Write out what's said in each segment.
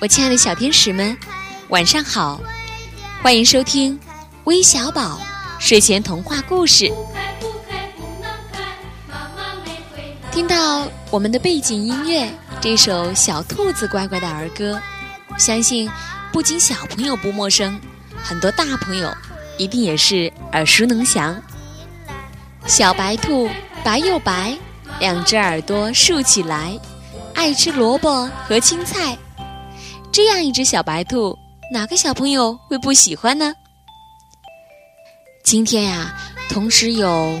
我亲爱的小天使们，晚上好！欢迎收听微小宝睡前童话故事。听到我们的背景音乐，这首小兔子乖乖的儿歌，相信不仅小朋友不陌生，很多大朋友一定也是耳熟能详。小白兔白又白，两只耳朵竖起来，爱吃萝卜和青菜。这样一只小白兔，哪个小朋友会不喜欢呢？今天呀，同时有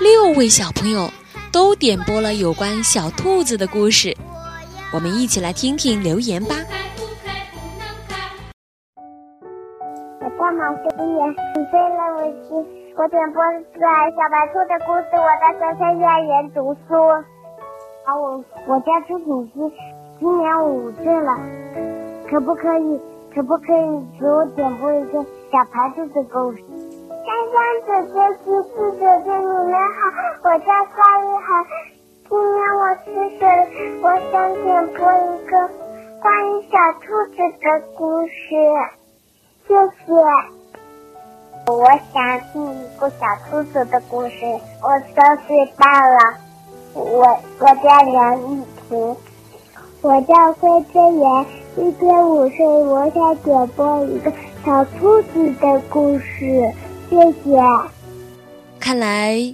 六位小朋友都点播了有关小兔子的故事，我们一起来听听留言吧。我叫马飞言，五岁了，我是我点播在小白兔的故事，我在三山幼儿园读书。好，我我叫朱锦熙。今年五岁了，可不可以可不可以给我点播一个小白兔的故事？珊珊姐姐、琪琪姐姐，你们好，我叫夏一涵，今年我四岁了，我想点播一个关于小兔子的故事，谢谢。我想听一个小兔子的故事，我三岁半了，我我叫梁玉婷。我叫崔志远，今天五岁，我想点播一个小兔子的故事，谢谢。看来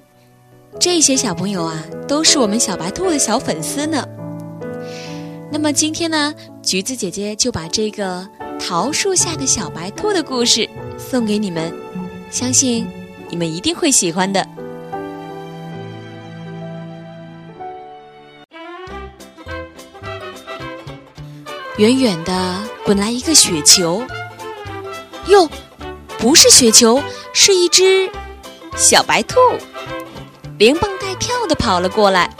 这些小朋友啊，都是我们小白兔的小粉丝呢。那么今天呢，橘子姐姐就把这个桃树下的小白兔的故事送给你们，相信你们一定会喜欢的。远远的滚来一个雪球，哟，不是雪球，是一只小白兔，连蹦带跳的跑了过来。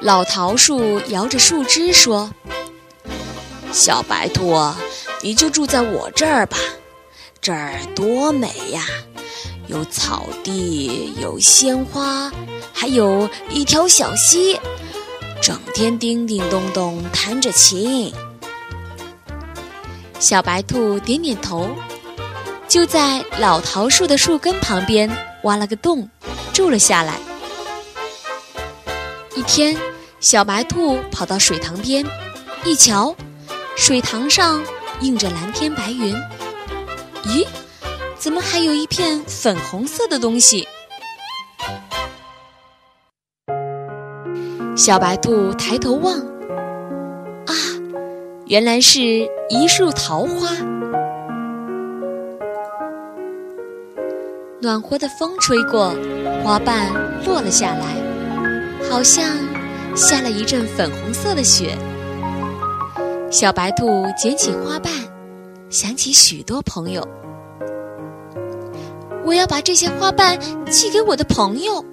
老桃树摇着树枝说：“小白兔，你就住在我这儿吧，这儿多美呀，有草地，有鲜花，还有一条小溪。”整天叮叮咚咚弹着琴，小白兔点点头，就在老桃树的树根旁边挖了个洞，住了下来。一天，小白兔跑到水塘边，一瞧，水塘上映着蓝天白云。咦，怎么还有一片粉红色的东西？小白兔抬头望，啊，原来是一束桃花。暖和的风吹过，花瓣落了下来，好像下了一阵粉红色的雪。小白兔捡起花瓣，想起许多朋友，我要把这些花瓣寄给我的朋友。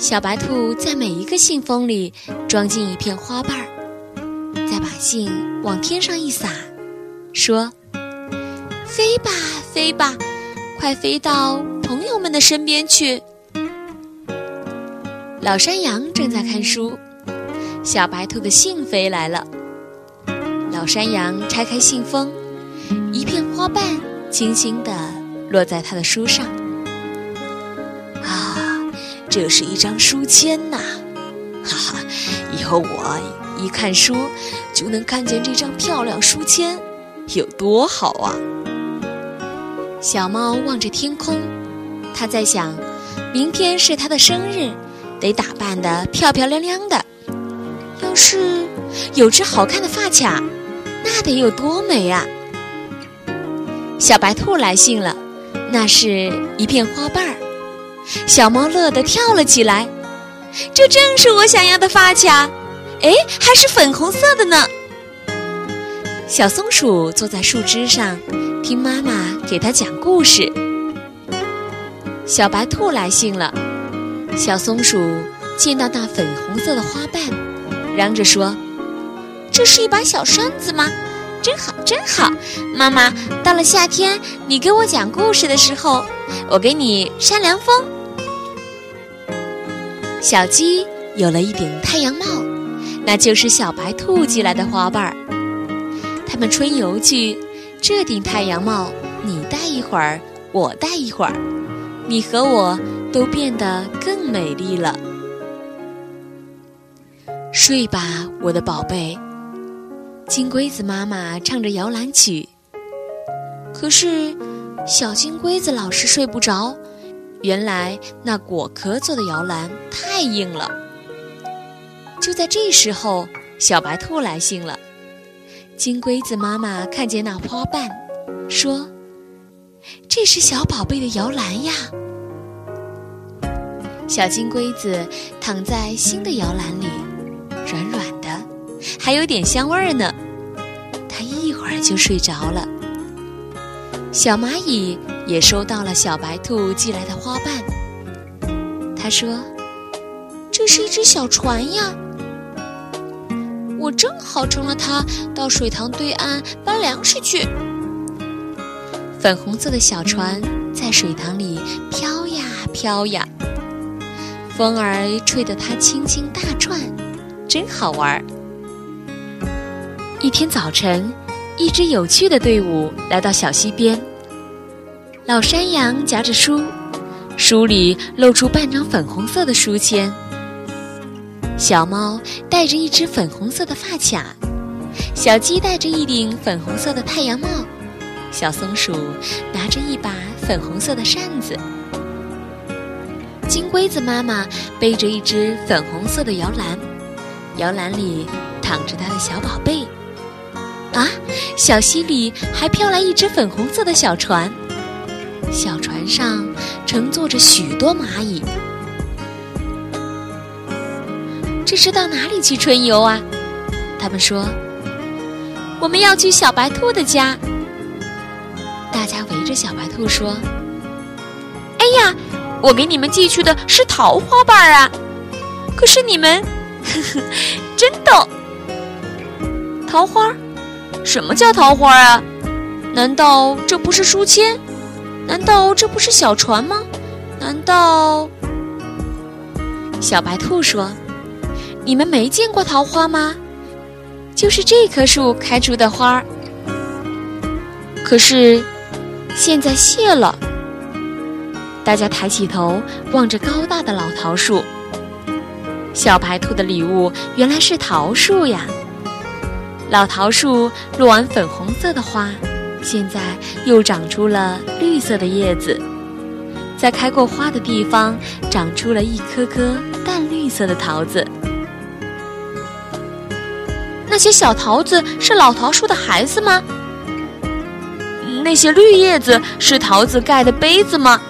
小白兔在每一个信封里装进一片花瓣儿，再把信往天上一撒，说：“飞吧，飞吧，快飞到朋友们的身边去。”老山羊正在看书，小白兔的信飞来了。老山羊拆开信封，一片花瓣轻轻地落在他的书上。这是一张书签呐，哈哈！以后我一看书就能看见这张漂亮书签，有多好啊！小猫望着天空，它在想：明天是它的生日，得打扮得漂漂亮亮的。要是有只好看的发卡，那得有多美啊！小白兔来信了，那是一片花瓣儿。小猫乐得跳了起来，这正是我想要的发卡，哎，还是粉红色的呢。小松鼠坐在树枝上，听妈妈给它讲故事。小白兔来信了，小松鼠见到那粉红色的花瓣，嚷着说：“这是一把小扇子吗？真好，真好！妈妈，到了夏天，你给我讲故事的时候，我给你扇凉风。”小鸡有了一顶太阳帽，那就是小白兔寄来的花瓣儿。他们春游去，这顶太阳帽你戴一会儿，我戴一会儿，你和我都变得更美丽了。睡吧，我的宝贝。金龟子妈妈唱着摇篮曲。可是，小金龟子老是睡不着。原来那果壳做的摇篮太硬了。就在这时候，小白兔来信了。金龟子妈妈看见那花瓣，说：“这是小宝贝的摇篮呀。”小金龟子躺在新的摇篮里，软软的，还有点香味儿呢。它一会儿就睡着了。小蚂蚁也收到了小白兔寄来的花瓣。他说：“这是一只小船呀，我正好乘了它到水塘对岸搬粮食去。”粉红色的小船在水塘里飘呀飘呀，风儿吹得它轻轻大转，真好玩。一天早晨。一支有趣的队伍来到小溪边。老山羊夹着书，书里露出半张粉红色的书签。小猫戴着一只粉红色的发卡，小鸡戴着一顶粉红色的太阳帽，小松鼠拿着一把粉红色的扇子。金龟子妈妈背着一只粉红色的摇篮，摇篮里躺着它的小宝贝。啊，小溪里还飘来一只粉红色的小船，小船上乘坐着许多蚂蚁。这是到哪里去春游啊？他们说：“我们要去小白兔的家。”大家围着小白兔说：“哎呀，我给你们寄去的是桃花瓣啊！可是你们，呵呵，真逗，桃花。”什么叫桃花啊？难道这不是书签？难道这不是小船吗？难道……小白兔说：“你们没见过桃花吗？就是这棵树开出的花儿。可是现在谢了。”大家抬起头望着高大的老桃树。小白兔的礼物原来是桃树呀！老桃树落完粉红色的花，现在又长出了绿色的叶子，在开过花的地方长出了一颗颗淡绿色的桃子。那些小桃子是老桃树的孩子吗？那些绿叶子是桃子盖的杯子吗？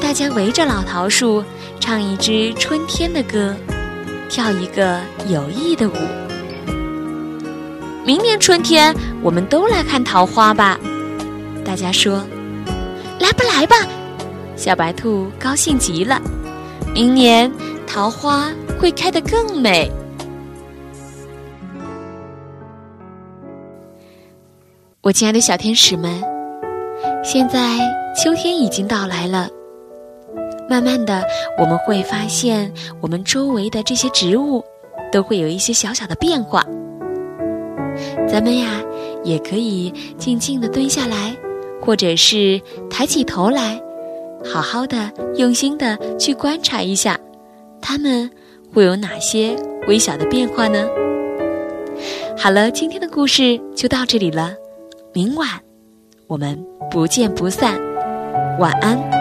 大家围着老桃树唱一支春天的歌，跳一个有意的舞。明年春天，我们都来看桃花吧。大家说：“来吧，来吧！”小白兔高兴极了。明年桃花会开得更美。我亲爱的小天使们，现在秋天已经到来了。慢慢的，我们会发现，我们周围的这些植物都会有一些小小的变化。咱们呀，也可以静静的蹲下来，或者是抬起头来，好好的、用心的去观察一下，它们会有哪些微小的变化呢？好了，今天的故事就到这里了，明晚我们不见不散，晚安。